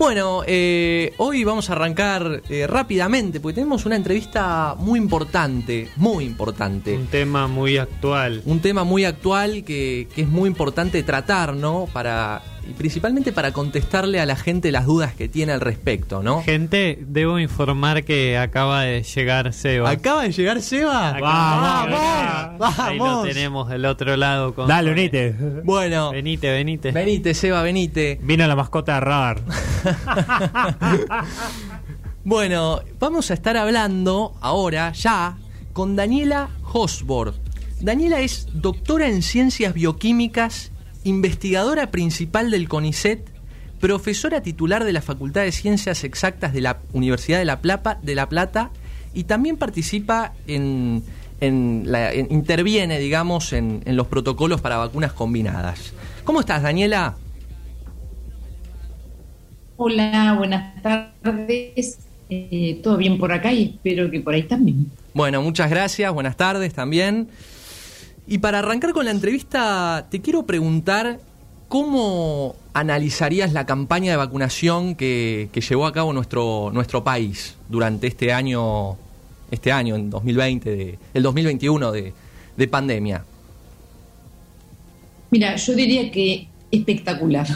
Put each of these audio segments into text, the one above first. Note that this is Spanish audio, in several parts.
Bueno, eh, hoy vamos a arrancar eh, rápidamente porque tenemos una entrevista muy importante, muy importante. Un tema muy actual. Un tema muy actual que, que es muy importante tratar, ¿no? Para y principalmente para contestarle a la gente las dudas que tiene al respecto, ¿no? Gente, debo informar que acaba de llegar Seba. ¿Acaba de llegar Seba? ¡Vamos! ¡Vamos! Ahí lo tenemos del otro lado. Con Dale, unite. Bueno, Venite, venite. venite, Seba, venite. Vino la mascota de Radar. Bueno, vamos a estar hablando ahora, ya, con Daniela Hosborg. Daniela es doctora en ciencias bioquímicas, investigadora principal del CONICET, profesora titular de la Facultad de Ciencias Exactas de la Universidad de La, Plata, de la Plata y también participa en, en la, en- interviene, digamos, en, en los protocolos para vacunas combinadas. ¿Cómo estás, Daniela? Hola, buenas tardes. Eh, Todo bien por acá y espero que por ahí también. Bueno, muchas gracias, buenas tardes también. Y para arrancar con la entrevista, te quiero preguntar cómo analizarías la campaña de vacunación que, que llevó a cabo nuestro, nuestro país durante este año, este año, en 2020, de, el 2021 de, de pandemia. Mira, yo diría que espectacular.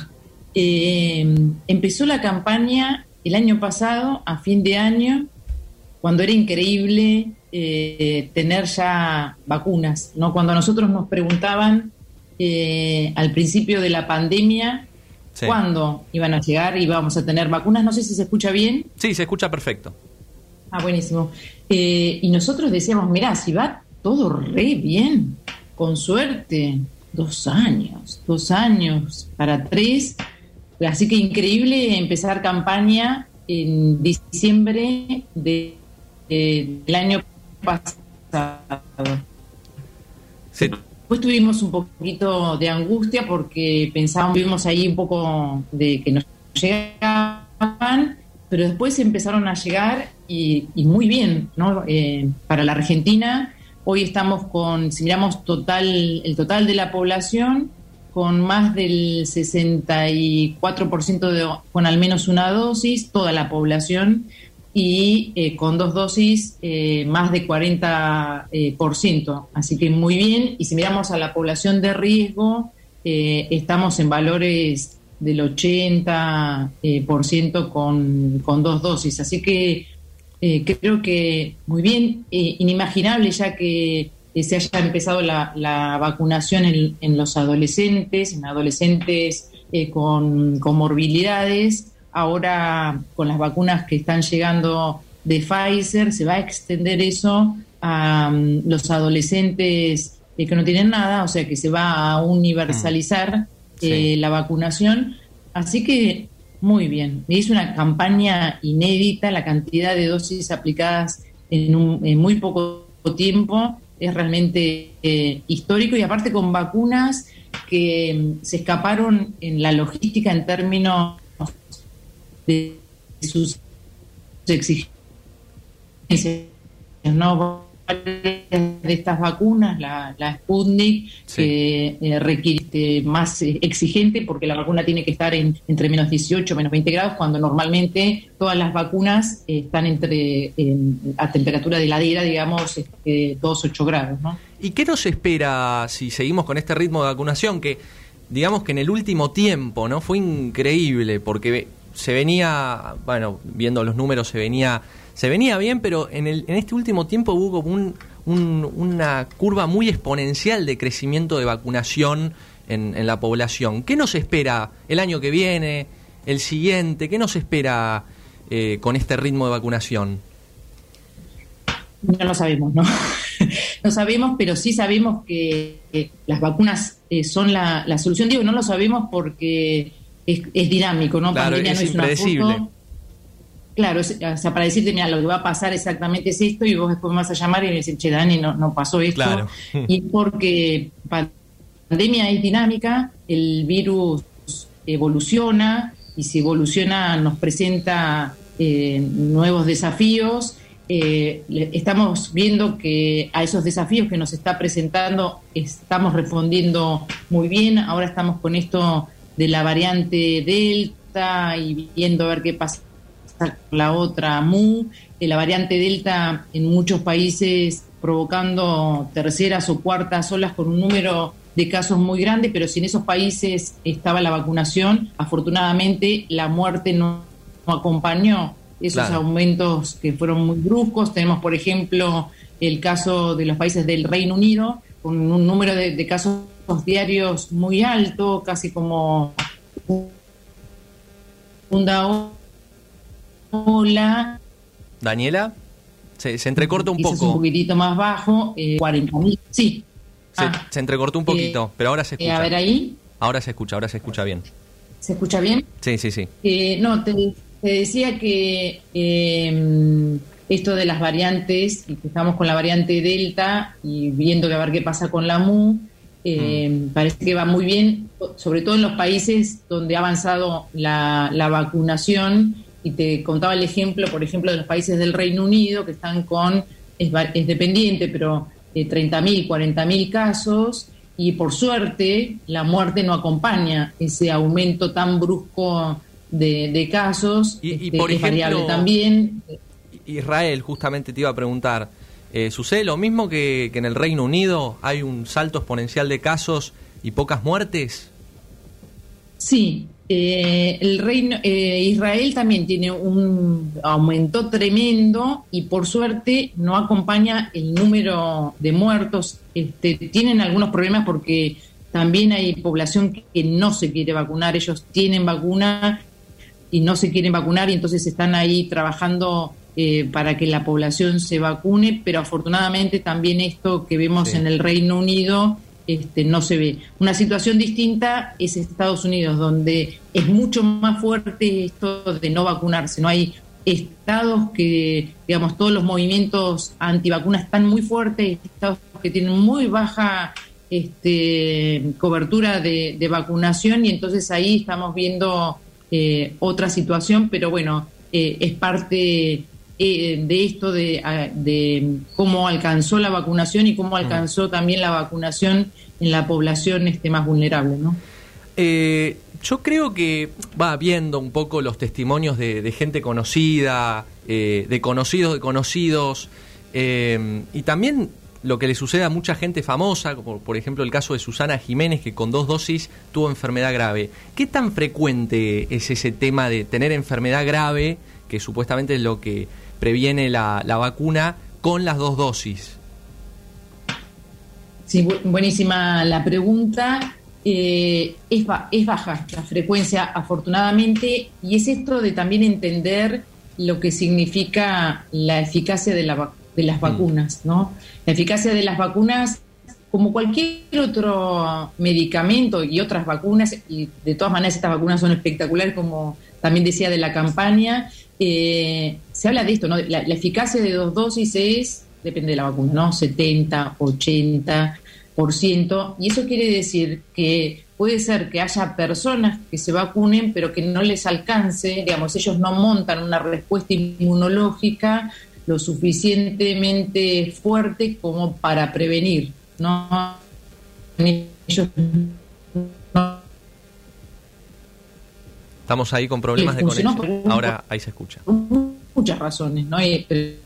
Eh, empezó la campaña el año pasado, a fin de año, cuando era increíble eh, tener ya vacunas, ¿no? Cuando a nosotros nos preguntaban eh, al principio de la pandemia Sí. cuándo iban a llegar y íbamos a tener vacunas, no sé si se escucha bien. Sí, se escucha perfecto. Ah, buenísimo. Eh, y nosotros decíamos, mirá, si va todo re bien, con suerte, dos años, dos años para tres. Así que increíble empezar campaña en diciembre de- de- del año pasado. Después tuvimos un poquito de angustia porque pensábamos, vimos ahí un poco de que nos llegaban, pero después empezaron a llegar y, y muy bien, ¿no? Eh, para la Argentina, hoy estamos con, si miramos total, el total de la población, con más del 64% de, con al menos una dosis, toda la población, y eh, con dos dosis eh, más de 40%. eh, por ciento. Así que muy bien. Y si miramos a la población de riesgo, estamos en valores del 80% eh, por ciento con, con dos dosis. Así que creo que muy bien, inimaginable ya que se haya empezado la, la vacunación en, en los adolescentes, en adolescentes con comorbilidades. Ahora, con las vacunas que están llegando de Pfizer, se va a extender eso a mm, los adolescentes eh, que no tienen nada, o sea que se va a universalizar Sí. eh, la vacunación. Así que muy bien. Es una campaña inédita, la cantidad de dosis aplicadas en, un- en muy poco tiempo es realmente eh, histórico y aparte con vacunas que mm, se escaparon en la logística en términos de sus exigencias, ¿no? De estas vacunas, la, la Sputnik, Sí. que eh, requiere más eh, exigente porque la vacuna tiene que estar en, entre menos 18 menos 20 grados, cuando normalmente todas las vacunas eh, están entre en- a temperatura de heladera, digamos, este, 2, 8 grados, ¿no? ¿Y qué nos espera si seguimos con este ritmo de vacunación que, digamos que en el último tiempo, ¿no? Fue increíble porque se venía, bueno, viendo los números se venía, se venía bien, pero en, el, en este último tiempo hubo una curva muy exponencial de crecimiento de vacunación en, la población. ¿Qué nos espera el año que viene, el siguiente? ¿Qué nos espera eh, con este ritmo de vacunación? No lo sabemos, ¿no? no sabemos, pero sí sabemos que las vacunas eh, son la, la solución. Digo, no lo sabemos porque es, es dinámico, ¿no? Claro, Pandemia es no una impredecible. foto. Claro, es- o sea, para decirte, mira, lo que va a pasar exactamente es esto y vos después me vas a llamar y me decís, che, Dani, no, no pasó esto. Claro. Y porque pa- pandemia es dinámica, el virus evoluciona y si evoluciona nos presenta eh, nuevos desafíos eh, estamos viendo que a esos desafíos que nos está presentando estamos respondiendo muy bien. Ahora estamos con esto de la variante Delta y viendo a ver qué pasa con la otra MU. Eh, la variante Delta en muchos países provocando terceras o cuartas olas con un número de casos muy grande, pero si en esos países estaba la vacunación, afortunadamente la muerte no, acompañó esos aumentos que fueron muy bruscos. Tenemos, por ejemplo, el caso de los países del Reino Unido, con un número de, casos diarios muy alto, casi como segunda ola. Daniela, se, entrecorta un poco. Un poquitito más bajo, eh, 40.000. Sí, Ah. Se, entrecortó un poquito, eh, pero ahora se escucha. a ver ahí. Ahora se escucha, ahora se escucha bien. ¿Se escucha bien? Sí, sí, sí. Eh, no, te, decía que em, esto de las variantes, y que estamos con la variante Delta y viendo que a ver qué pasa con la MU, em, mm. parece que va muy bien, sobre todo en los países donde ha avanzado la, la vacunación. Y te contaba el ejemplo, por ejemplo, de los países del Reino Unido que están con, es, es dependiente, pero de 30.000, 40.000 casos y por suerte la muerte no acompaña ese aumento tan brusco de, casos. Y, este, por ejemplo, también. Israel, justamente te iba a preguntar, eh, ¿sucede lo mismo que, en el Reino Unido? ¿Hay un salto exponencial de casos y pocas muertes? Sí, eh, el reino eh, Israel también tiene un aumento tremendo y por suerte no acompaña el número de muertos. Este, tienen algunos problemas porque también hay población que no se quiere vacunar. Ellos tienen vacuna y no se quieren vacunar y entonces están ahí trabajando eh, para que la población se vacune. Pero afortunadamente también esto que vemos en el Reino Unido este, no se ve. Una situación distinta es Estados Unidos, donde es mucho más fuerte esto de no vacunarse. No hay estados que, digamos, todos los movimientos antivacunas están muy fuertes, estados que tienen muy baja este, cobertura de, vacunación y entonces ahí estamos viendo eh, otra situación, pero bueno, eh, es parte eh, de esto de, cómo alcanzó la vacunación y cómo alcanzó también la vacunación en la población este, más vulnerable, ¿no? Eh, yo creo que va viendo un poco los testimonios de, gente conocida, eh, de conocidos de conocidos, y también lo que le sucede a mucha gente famosa, como por ejemplo el caso de Susana Jiménez, que con dos dosis tuvo enfermedad grave. ¿Qué tan frecuente es ese tema de tener enfermedad grave, que supuestamente es lo que previene la, vacuna con las dos dosis? Sí, buenísima la pregunta. Eh, es, es baja la frecuencia, afortunadamente, y es esto de también entender lo que significa la eficacia de, la, de las mm. vacunas, ¿no? La eficacia de las vacunas, como cualquier otro medicamento y otras vacunas, y de todas maneras estas vacunas son espectaculares, como también decía de la campaña, eh, se habla de esto, ¿no? La, eficacia de dos dosis es, depende de la vacuna, ¿no? 70, 80%, y eso quiere decir que puede ser que haya personas que se vacunen, pero que no les alcance, digamos, ellos no montan una respuesta inmunológica lo suficientemente fuerte como para prevenir, ¿no? Ellos Estamos ahí con problemas de conexión. Ahora ahí se escucha. Muchas razones, ¿no? pero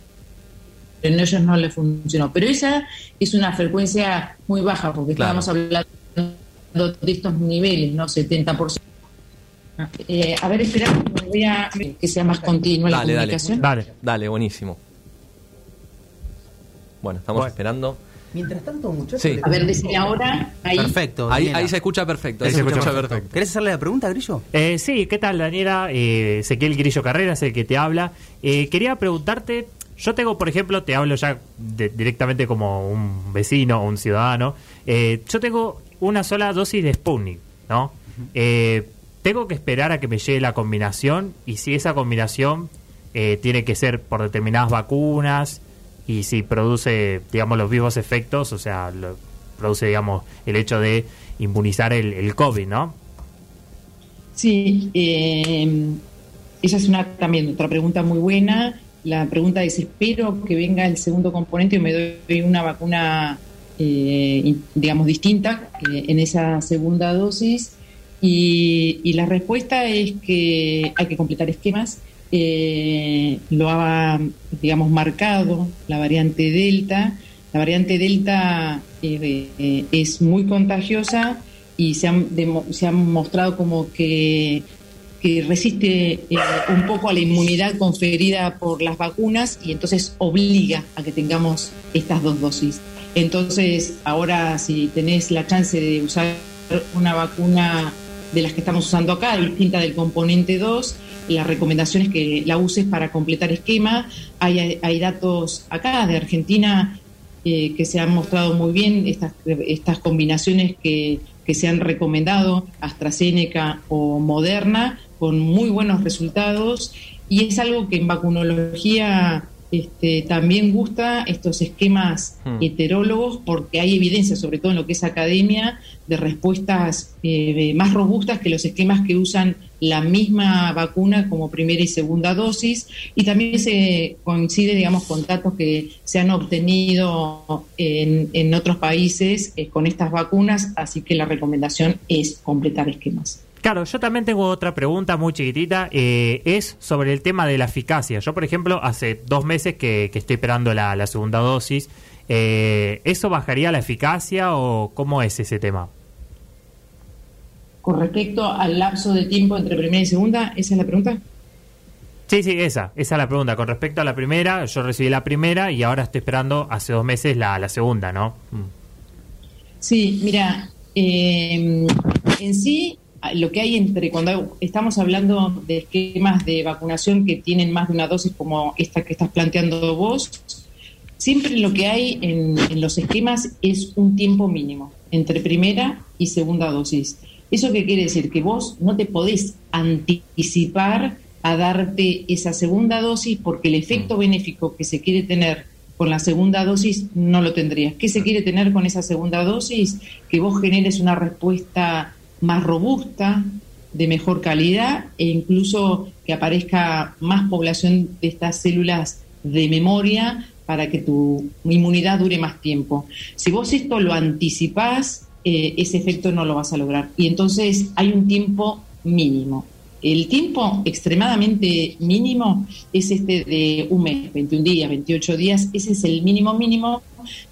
en ellos no le funcionó. Pero esa es una frecuencia muy baja, porque estábamos hablando de estos niveles, ¿no? 70%. Eh, a ver, espera, voy a que sea más continua la comunicación. Dale, dale, buenísimo. Bueno, estamos esperando. Mientras tanto, muchachos. A ver, decime ahora. Ahí. Perfecto. Ahí, se escucha perfecto. Ahí se, escucha, perfecto. ¿Querés hacerle la pregunta, Grillo? Eh, sí, ¿qué tal, Daniela? Eh, Ezequiel Grillo Carreras, el que te habla. Eh, quería preguntarte. Yo tengo, por ejemplo, te hablo ya directamente como un vecino o un ciudadano. Eh, yo tengo una sola dosis de Sputnik, ¿no? tengo que esperar a que me llegue la combinación y si esa combinación tiene que ser por determinadas vacunas y si produce, digamos, los vivos efectos, o sea, produce, digamos, el hecho de inmunizar el, el COVID, ¿no? Sí, eh, esa es una también otra pregunta muy buena. La pregunta es, espero que venga el segundo componente y me doy una vacuna, eh, digamos, distinta eh, en esa segunda dosis. Y, la respuesta es que hay que completar esquemas. Eh, lo ha, digamos, marcado la variante Delta. La variante Delta eh, es muy contagiosa y se han, se han mostrado como que, que resiste eh, un poco a la inmunidad conferida por las vacunas y entonces obliga a que tengamos estas dos dosis. Entonces, ahora si tenés la chance de usar una vacuna de las que estamos usando acá, distinta del componente 2, la recomendación es que la uses para completar esquema. Hay, hay datos acá de Argentina eh, que se han mostrado muy bien, estas, estas combinaciones que, que se han recomendado, AstraZeneca o Moderna, con muy buenos resultados. Y es algo que en vacunología este, también gusta estos esquemas hmm. heterólogos porque hay evidencia, sobre todo en lo que es academia, de respuestas eh, más robustas que los esquemas que usan la misma vacuna como primera y segunda dosis. Y también se coincide, digamos, con datos que se han obtenido en, en otros países eh, con estas vacunas, así que la recomendación es completar esquemas. Claro, yo también tengo otra pregunta muy chiquitita, eh, es sobre el tema de la eficacia. Yo, por ejemplo, hace dos meses que, estoy esperando la, segunda dosis. Eh, ¿Eso bajaría la eficacia o cómo es ese tema? Con respecto al lapso de tiempo entre primera y segunda, ¿esa es la pregunta? Sí, sí, esa, esa es la pregunta. Con respecto a la primera, yo recibí la primera y ahora estoy esperando hace dos meses la, la segunda, ¿no? Mm. Sí, mira, eh, en sí lo que hay entre cuando estamos hablando de esquemas de vacunación que tienen más de una dosis como esta que estás planteando vos, siempre lo que hay en, los esquemas es un tiempo mínimo entre primera y segunda dosis. ¿Eso qué quiere decir? Que vos no te podés anticipar a darte esa segunda dosis porque el efecto mm. benéfico que se quiere tener con la segunda dosis no lo tendrías. ¿Qué se quiere tener con esa segunda dosis? Que vos generes una respuesta más robusta, de mejor calidad e incluso que aparezca más población de estas células de memoria para que tu inmunidad dure más tiempo. Si vos esto lo anticipás, eh, ese efecto no lo vas a lograr. Y entonces hay un tiempo mínimo. El tiempo extremadamente mínimo es este de un mes, 21 días, 28 días. Ese es el mínimo mínimo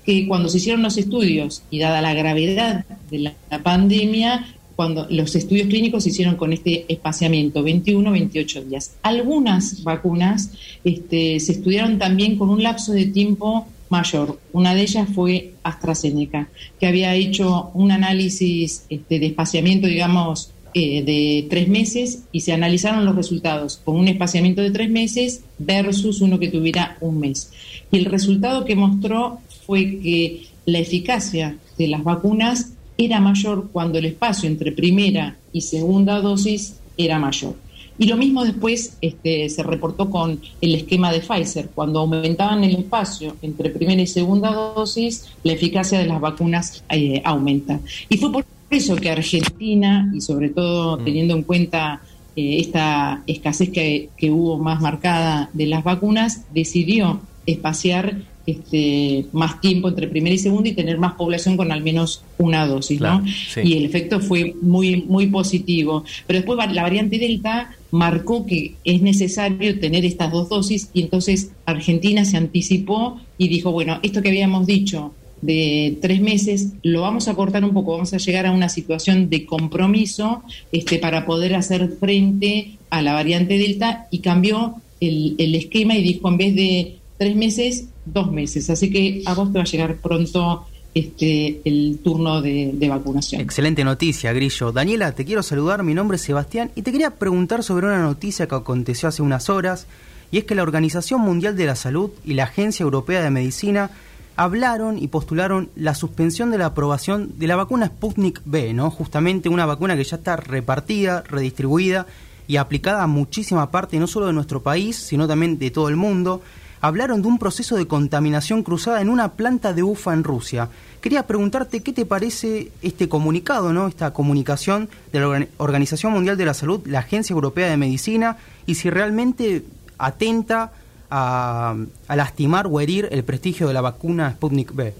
que cuando se hicieron los estudios y dada la gravedad de la pandemia, cuando los estudios clínicos se hicieron con este espaciamiento, 21, 28 días. Algunas vacunas este, se estudiaron también con un lapso de tiempo mayor. Una de ellas fue AstraZeneca, que había hecho un análisis este, de espaciamiento, digamos, eh, de tres meses y se analizaron los resultados con un espaciamiento de tres meses versus uno que tuviera un mes. Y el resultado que mostró fue que la eficacia de las vacunas era mayor cuando el espacio entre primera y segunda dosis era mayor. Y lo mismo después este, se reportó con el esquema de Pfizer. Cuando aumentaban el espacio entre primera y segunda dosis, la eficacia de las vacunas eh, aumenta. Y fue por eso que Argentina, y sobre todo mm. teniendo en cuenta eh, esta escasez que, que hubo más marcada de las vacunas, decidió espaciar este, más tiempo entre primera y segunda y tener más población con al menos una dosis, ¿no? Y el efecto fue muy, muy positivo. Pero después la variante Delta marcó que es necesario tener estas dos dosis y entonces Argentina se anticipó y dijo, bueno, esto que habíamos dicho de tres meses, lo vamos a cortar un poco, vamos a llegar a una situación de compromiso este, para poder hacer frente a la variante Delta y cambió el, el esquema y dijo, en vez de tres meses, dos meses. Así que a vos te va a llegar pronto este, el turno de, vacunación. Excelente noticia, Grillo. Daniela, te quiero saludar, mi nombre es Sebastián y te quería preguntar sobre una noticia que aconteció hace unas horas y es que la Organización Mundial de la Salud y la Agencia Europea de Medicina hablaron y postularon la suspensión de la aprobación de la vacuna Sputnik B, ¿no? Justamente una vacuna que ya está repartida, redistribuida y aplicada a muchísima parte no solo de nuestro país, sino también de todo el mundo hablaron de un proceso de contaminación cruzada en una planta de UFA en Rusia. Quería preguntarte qué te parece este comunicado, ¿no? esta comunicación de la Organización Mundial de la Salud, la Agencia Europea de Medicina, y si realmente atenta a, lastimar o herir el prestigio de la vacuna Sputnik B.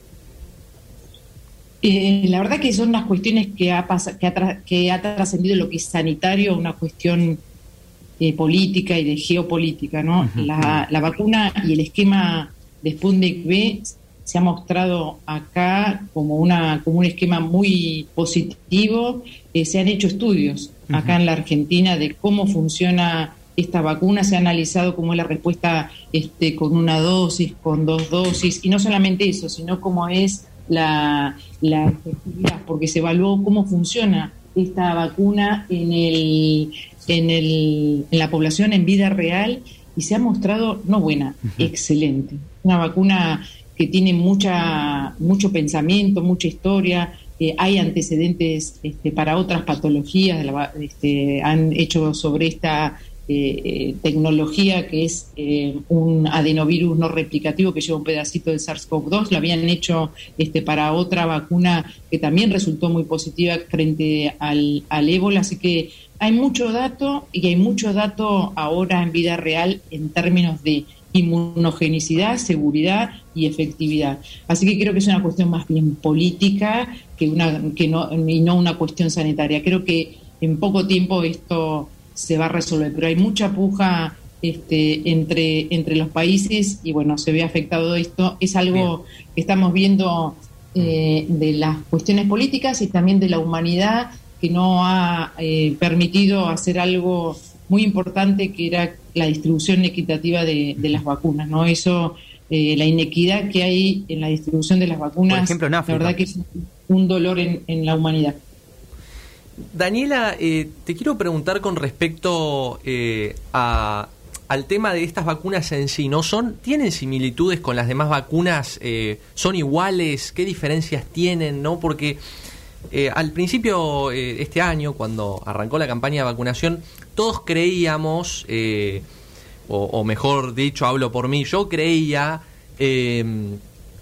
Eh, la verdad que son unas cuestiones que ha, que ha, que ha trascendido lo que es sanitario, una cuestión eh, política y de geopolítica. ¿no? la, la, vacuna y el esquema de Sputnik B se ha mostrado acá como, una, como un esquema muy positivo. Eh, se han hecho estudios acá en la Argentina de cómo funciona esta vacuna, se ha analizado cómo es la respuesta este, con una dosis, con dos dosis, y no solamente eso, sino cómo es la, la efectividad, porque se evaluó cómo funciona esta vacuna en, el, en, el, en la población en vida real y se ha mostrado no buena, excelente. Una vacuna que tiene mucha, mucho pensamiento, mucha historia, eh, hay antecedentes este, para otras patologías, este, han hecho sobre esta eh, eh, tecnología que es un adenovirus no replicativo que lleva un pedacito de SARS-CoV-2, lo habían hecho este, para otra vacuna que también resultó muy positiva frente al, al ébola, así que hay mucho dato y hay mucho dato ahora en vida real en términos de inmunogenicidad, seguridad y efectividad. Así que creo que es una cuestión más bien política que una que no y no una cuestión sanitaria. Creo que en poco tiempo esto se va a resolver, pero hay mucha puja este, entre, entre los países y bueno, se ve afectado esto. Es algo que estamos viendo eh, de las cuestiones políticas y también de la humanidad que no ha eh, permitido hacer algo muy importante que era la distribución equitativa de, las vacunas, ¿no? Eso, eh, la inequidad que hay en la distribución de las vacunas, Por ejemplo, en África. la verdad que es un dolor en, la humanidad. Daniela, eh, te quiero preguntar con respecto eh, al tema de estas vacunas en sí, ¿no son tienen similitudes con las demás vacunas? ¿Son iguales? ¿Qué diferencias tienen? ¿No? Porque eh, al principio eh, este año, cuando arrancó la campaña de vacunación, todos creíamos, eh, o, mejor dicho, hablo por mí, yo creía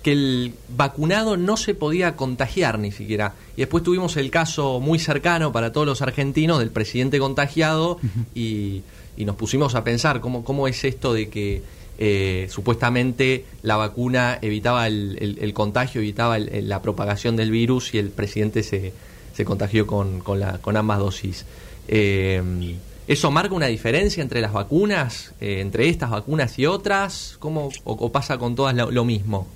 que el vacunado no se podía contagiar ni siquiera. Y después tuvimos el caso muy cercano para todos los argentinos del presidente contagiado y, y nos pusimos a pensar cómo, cómo es esto de que eh, supuestamente la vacuna evitaba el, contagio, evitaba la propagación del virus y el presidente se, se contagió con, con, la, con ambas dosis. Eh, ¿Eso marca una diferencia entre las vacunas, eh, entre estas vacunas y otras? ¿Cómo, o, pasa con todas lo, mismo?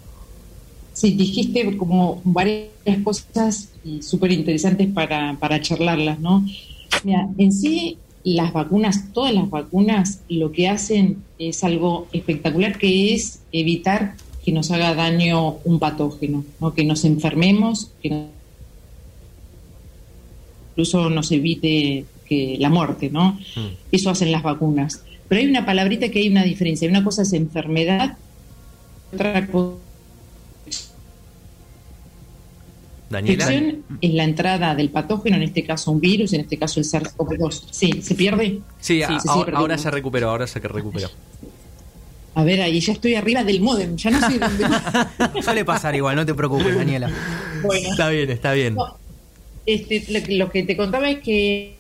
Sí, dijiste como varias cosas súper interesantes para, para charlarlas, ¿no? Mira, en sí las vacunas, todas las vacunas, lo que hacen es algo espectacular, que es evitar que nos haga daño un patógeno, ¿no? que nos enfermemos, que incluso nos evite que la muerte, ¿no? Mm. Eso hacen las vacunas. Pero hay una palabrita que hay una diferencia. Una cosa es enfermedad, otra cosa Daniela. es la entrada del patógeno, en este caso un virus, en este caso el SARS-CoV-2. Sí, ¿se pierde? Sí, ahora, se recuperó, ahora se recuperó. A ver, ahí ya estoy arriba del modem, ya no sé dónde. Suele pasar igual, no te preocupes, Daniela. Bueno. Está bien, está bien. este, lo que te contaba es que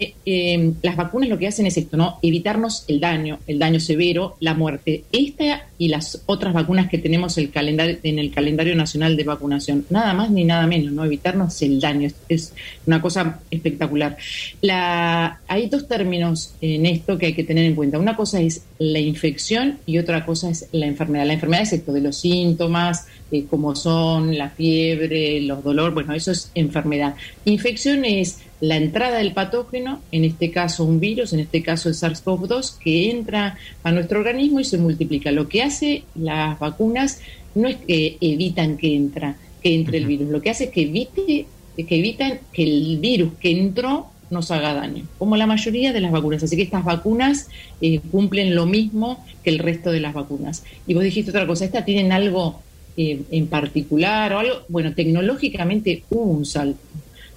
eh, em, las vacunas lo que hacen es esto, ¿no? Evitarnos el daño, el daño severo, la muerte. Esta y las otras vacunas que tenemos en el calendario nacional de vacunación. Nada más ni nada menos, ¿no? Evitarnos el daño. Es, una cosa espectacular. La, hay dos términos en esto que hay que tener en cuenta. Una cosa es la infección y otra cosa es la enfermedad. La enfermedad es esto de los síntomas, como son la fiebre, los dolores, bueno, eso es enfermedad. Infección es la entrada del patógeno, en este caso un virus, en este caso el SARS-CoV-2, que entra a nuestro organismo y se multiplica. Lo que hace las vacunas no es que evitan que entra, que entre el virus, lo que hace es que evite, que evitan que el virus que entró nos haga daño, como la mayoría de las vacunas. Así que estas vacunas eh, cumplen lo mismo que el resto de las vacunas. Y vos dijiste otra cosa, ¿estas tienen algo eh, en particular o algo? Bueno, tecnológicamente hubo un salto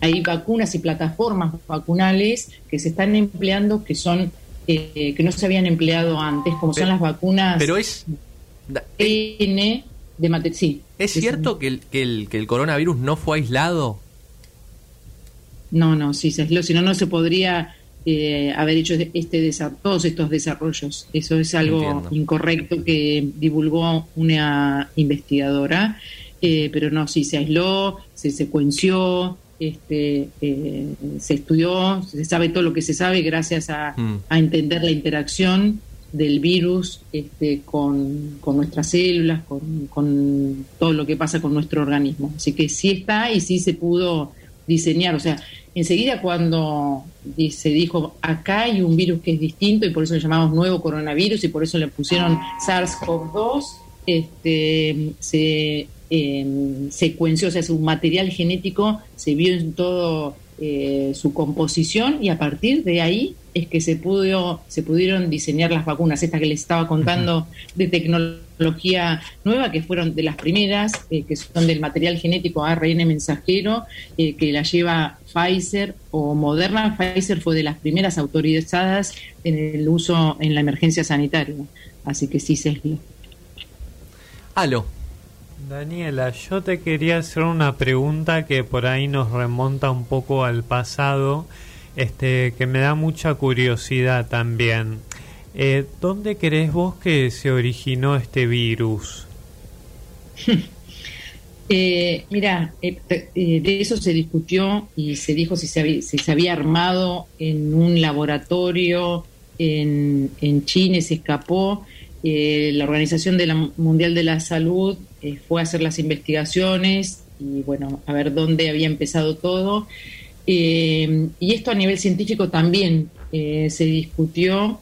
hay vacunas y plataformas vacunales que se están empleando que son eh, que no se habían empleado antes, como son las vacunas. Pero es N de sí. ¿Es cierto que el, que, el, que el coronavirus no fue aislado? No, no, sí se aisló, si no, no se podría eh, haber hecho este todos estos desarrollos. Eso es algo incorrecto que divulgó una investigadora eh, pero no, sí se aisló, se secuenció, este, eh, se estudió, se sabe todo lo que se sabe gracias a, Mm. a entender la interacción del virus este, con, con nuestras células, con, con todo lo que pasa con nuestro organismo. Así que sí está y sí se pudo diseñar. O sea, enseguida cuando se dijo acá hay un virus que es distinto y por eso le llamamos nuevo coronavirus y por eso le pusieron SARS-CoV-2, este, se eh, secuenció, o sea, su material genético se vio en todo eh, su composición y a partir de ahí es que se pudo se pudieron diseñar las vacunas estas que les estaba contando de tecnología nueva que fueron de las primeras eh, que son del material genético ARN mensajero eh, que la lleva Pfizer o Moderna. Pfizer fue de las primeras autorizadas en el uso en la emergencia sanitaria. Así que sí se Aló. Daniela, yo te quería hacer una pregunta que por ahí nos remonta un poco al pasado, este, que me da mucha curiosidad también. Eh, ¿Dónde crees vos que se originó este virus? Eh, mira, eh, de eso se discutió y se dijo si se había, armado en un laboratorio en, en China se escapó. Eh, la Organización Mundial de la Salud eh, fue a hacer las investigaciones y bueno, a ver dónde había empezado todo. Eh, y esto a nivel científico también se discutió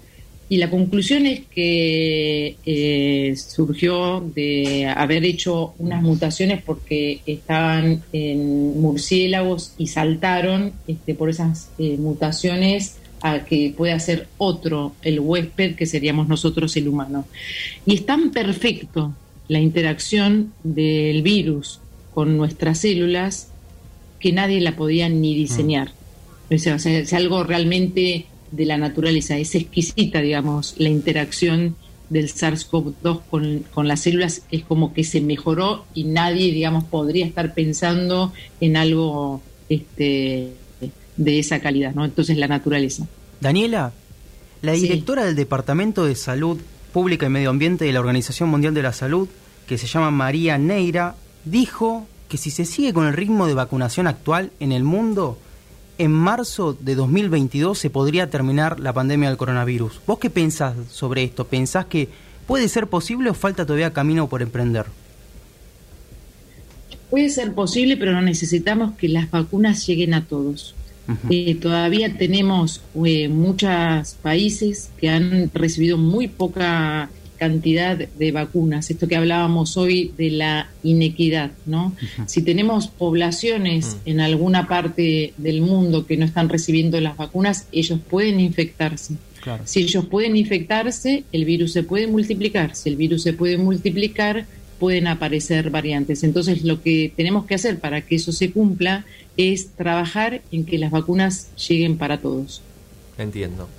y la conclusión es que surgió de haber hecho unas mutaciones porque estaban en murciélagos y saltaron este, por esas mutaciones a que pueda ser otro el huésped que seríamos nosotros el humano. Y es tan perfecto la interacción del virus con nuestras células que nadie la podía ni diseñar. O sea, o sea, es algo realmente de la naturaleza, es exquisita, digamos, la interacción del SARS-CoV-2 con, con las células, es como que se mejoró y nadie, digamos, podría estar pensando en algo este, de esa calidad, ¿no? Entonces la naturaleza. Daniela, la Sí. directora del Departamento de Salud Pública y Medio Ambiente de la Organización Mundial de la Salud, que se llama María Neira, dijo que si se sigue con el ritmo de vacunación actual en el mundo, en marzo de 2022 se podría terminar la pandemia del coronavirus. ¿Vos qué pensás sobre esto? ¿Pensás que puede ser posible o falta todavía camino por emprender? Puede ser posible, pero no necesitamos que las vacunas lleguen a todos. Eh, todavía tenemos eh, muchos países que han recibido muy poca cantidad de vacunas. Esto que hablábamos hoy de la inequidad, ¿no? Si tenemos poblaciones en alguna parte del mundo que no están recibiendo las vacunas, ellos pueden infectarse. Claro. Si ellos pueden infectarse, el virus se puede multiplicar. Si el virus se puede multiplicar, pueden aparecer variantes. Entonces, lo que tenemos que hacer para que eso se cumpla es trabajar en que las vacunas lleguen para todos. Entiendo.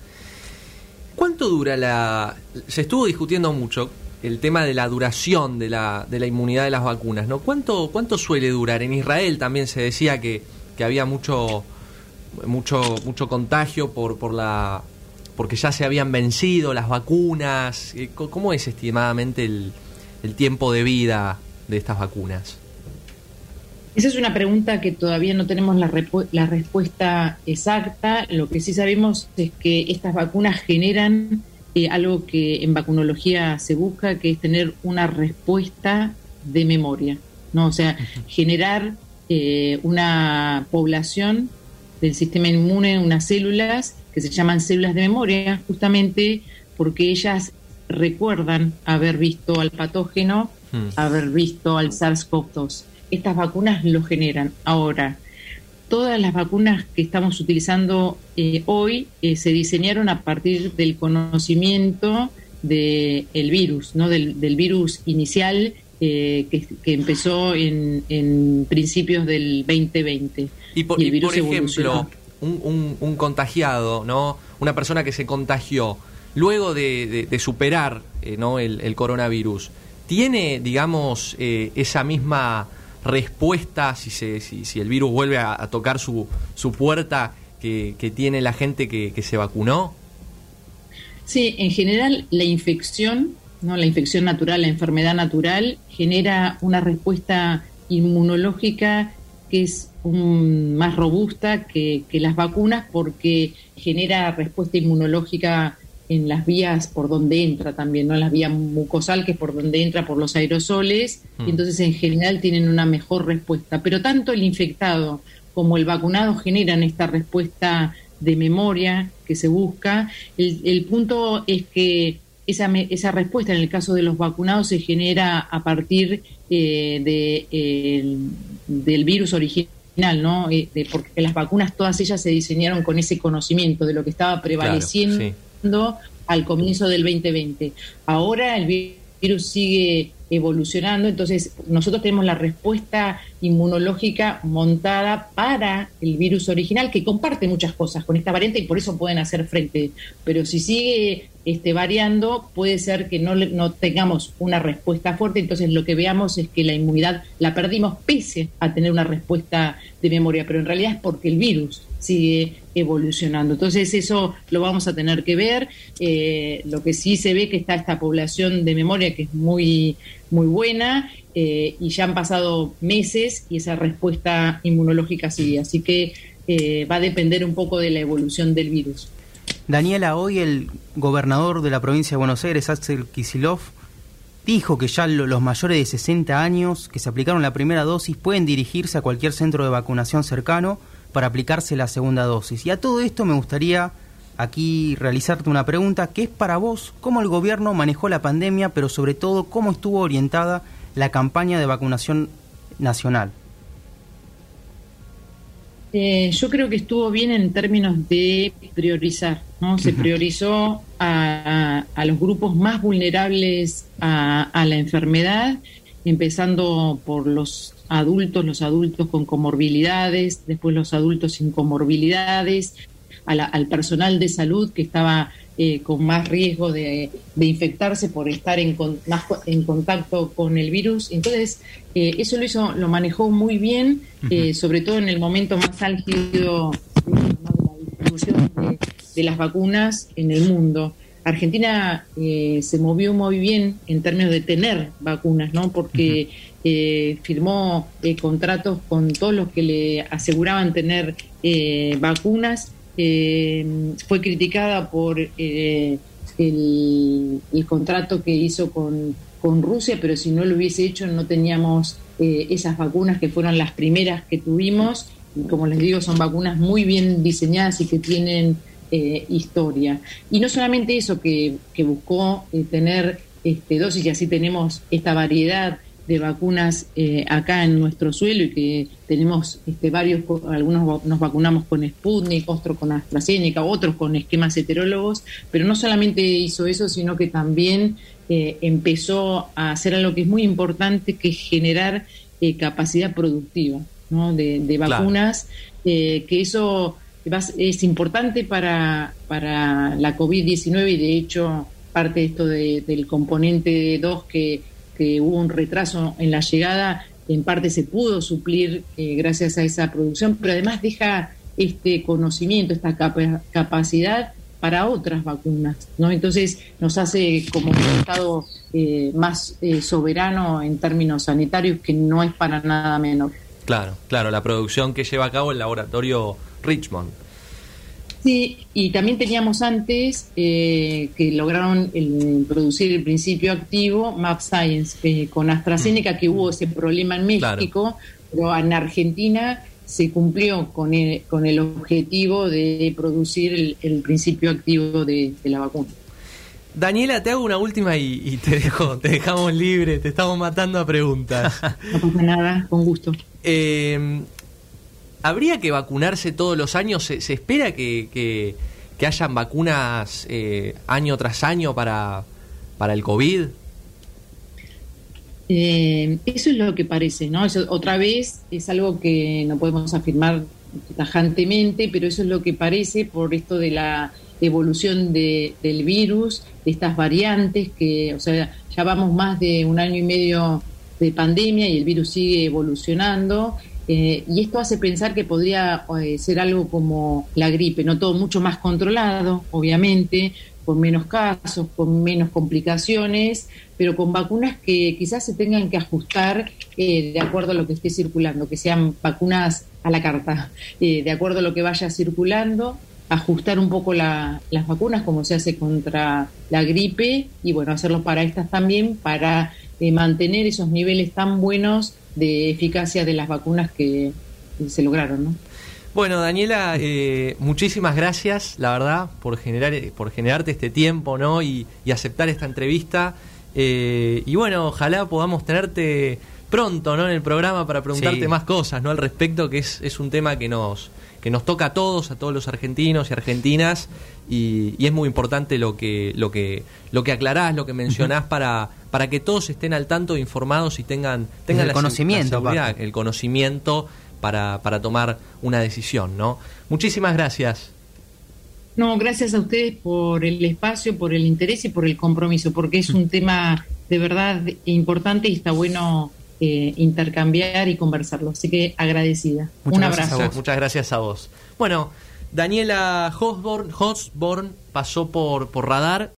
¿Cuánto dura la...? Se estuvo discutiendo mucho el tema de la duración de la, de la inmunidad de las vacunas, ¿no? ¿Cuánto, ¿Cuánto suele durar? En Israel también se decía que, que había mucho, mucho, mucho contagio por, por la porque ya se habían vencido las vacunas. Eh, ¿Cómo es estimadamente el, el tiempo de vida de estas vacunas? Esa es una pregunta que todavía no tenemos la, la respuesta exacta. Lo que sí sabemos es que estas vacunas generan eh, algo que en vacunología se busca, que es tener una respuesta de memoria. ¿no? O sea, generar eh, una población del sistema inmune, unas células que se llaman células de memoria, justamente porque ellas recuerdan haber visto al patógeno, Hmm. haber visto al SARS-CoV-2. Estas vacunas lo generan. Ahora, todas las vacunas que estamos utilizando eh, hoy eh, se diseñaron a partir del conocimiento del virus, ¿no? del, del virus inicial eh, que, que empezó en, en principios del 2020. Y por, Y el y virus por ejemplo, un, un- un contagiado, ¿no? Una persona que se contagió, luego de, de- de superar eh, ¿no? el, el coronavirus, ¿tiene, digamos, eh, esa misma respuesta si, se, si, si el virus vuelve a, tocar su, su puerta que, que tiene la gente que, que se vacunó? Sí, en general la infección ¿no? la infección natural, la enfermedad natural, genera una respuesta inmunológica que es más robusta que, las vacunas porque genera respuesta inmunológica en las vías por donde entra también, ¿no? Las vías mucosal, que es por donde entra por los aerosoles, y mm. entonces en general tienen una mejor respuesta. Pero tanto el infectado como el vacunado generan esta respuesta de memoria que se busca. El, punto es que esa, esa respuesta en el caso de los vacunados se genera a partir eh, de, del virus original, ¿no? Eh, porque las vacunas todas ellas se diseñaron con ese conocimiento de lo que estaba prevaleciendo al comienzo del 2020. Ahora el virus sigue evolucionando, entonces nosotros tenemos la respuesta inmunológica montada para el virus original que comparte muchas cosas con esta variante y por eso pueden hacer frente, pero si sigue este, variando puede ser que no, no tengamos una respuesta fuerte, entonces lo que veamos es que la inmunidad la perdimos pese a tener una respuesta de memoria, pero en realidad es porque el virus sigue evolucionando. Entonces eso lo vamos a tener que ver. Eh, lo que sí se ve que está esta población de memoria que es muy, muy buena eh, y ya han pasado meses y esa respuesta inmunológica sigue. Así que eh, va a depender un poco de la evolución del virus. Daniela, hoy el gobernador de la provincia de Buenos Aires, Axel Kisilov, dijo que ya los mayores de 60 años que se aplicaron la primera dosis pueden dirigirse a cualquier centro de vacunación cercano para aplicarse la segunda dosis. Y a todo esto me gustaría aquí realizarte una pregunta, que es para vos cómo el gobierno manejó la pandemia, pero sobre todo cómo estuvo orientada la campaña de vacunación nacional. Eh, yo creo que estuvo bien en términos de priorizar, ¿no? Se priorizó a, los grupos más vulnerables a la enfermedad empezando por los adultos, los adultos con comorbilidades, después los adultos sin comorbilidades, al personal de salud que estaba eh, con más riesgo de, infectarse por estar en, más en contacto con el virus. Entonces, eh, eso lo hizo, lo manejó muy bien, eh, sobre todo en el momento más álgido de la distribución de las vacunas en el mundo. Argentina eh, se movió muy bien en términos de tener vacunas, ¿no? Porque eh, firmó eh, contratos con todos los que le aseguraban tener vacunas. fue criticada por el, contrato que hizo con, con, Rusia, pero si no lo hubiese hecho no teníamos esas vacunas que fueron las primeras que tuvimos. Como les digo, son vacunas muy bien diseñadas y que tienen eh, historia. Y no solamente eso, que, buscó eh, tener este, dosis y así tenemos esta variedad de vacunas eh, acá en nuestro suelo y que tenemos este, varios, algunos nos vacunamos con Sputnik, otros con AstraZeneca, otros con esquemas heterólogos, pero no solamente hizo eso, sino que también empezó a hacer algo que es muy importante, que es generar capacidad productiva de, vacunas, que eso es importante para, para la COVID-19 y de hecho parte de esto del componente 2 que, hubo un retraso en la llegada, en parte se pudo suplir eh, gracias a esa producción, pero además deja este conocimiento, esta capacidad para otras vacunas, ¿no? Entonces nos hace como un Estado eh, más eh, soberano en términos sanitarios, que no es para nada menor. Claro, claro, la producción que lleva a cabo el laboratorio Richmond. Sí, y también teníamos antes eh, que lograron producir el principio activo Map Science eh, con AstraZeneca, que hubo ese problema en México, pero en Argentina se cumplió con el, con el objetivo de producir el, principio activo de, la vacuna. Daniela, te hago una última y, te dejo, te dejamos libre, te estamos matando a preguntas. no pasa nada, con gusto. Eh, ¿Habría que vacunarse todos los años? ¿Se, espera que, que, hayan vacunas eh, año tras año para, para el COVID? Eh, eso es lo que parece, ¿no? otra vez es algo que no podemos afirmar tajantemente, pero eso es lo que parece por esto de la evolución de, del virus, de estas variantes, que, o sea, ya vamos más de un año y medio de pandemia y el virus sigue evolucionando eh, y esto hace pensar que podría eh, ser algo como la gripe, no todo mucho más controlado, obviamente, con menos casos, con menos complicaciones, pero con vacunas que quizás se tengan que ajustar eh, de acuerdo a lo que esté circulando, que sean vacunas a la carta, eh, de acuerdo a lo que vaya circulando, ajustar un poco las vacunas como se hace contra la gripe y bueno, hacerlo para estas también, para eh, mantener esos niveles tan buenos de eficacia de las vacunas que se lograron, ¿no? Bueno, Daniela, eh, muchísimas gracias, la verdad, por generar, por generarte este tiempo, ¿no? Y, aceptar esta entrevista. Eh, y bueno, ojalá podamos tenerte pronto, ¿no? En el programa para preguntarte más cosas, ¿no? Al respecto, que es, es un tema que nos, que nos toca a todos, a todos los argentinos y argentinas, y, es muy importante lo que, lo que, lo que aclarás, lo que mencionás para, para que todos estén al tanto, informados y tengan, tengan el conocimiento, el conocimiento para, para tomar una decisión, ¿no? Muchísimas gracias. No, gracias a ustedes por el espacio, por el interés y por el compromiso, porque es un tema de verdad importante y está bueno eh, intercambiar y conversarlo. Así que agradecida. un abrazo. Muchas gracias a vos. Bueno, Daniela Hosborn, Hosborn pasó por, por radar.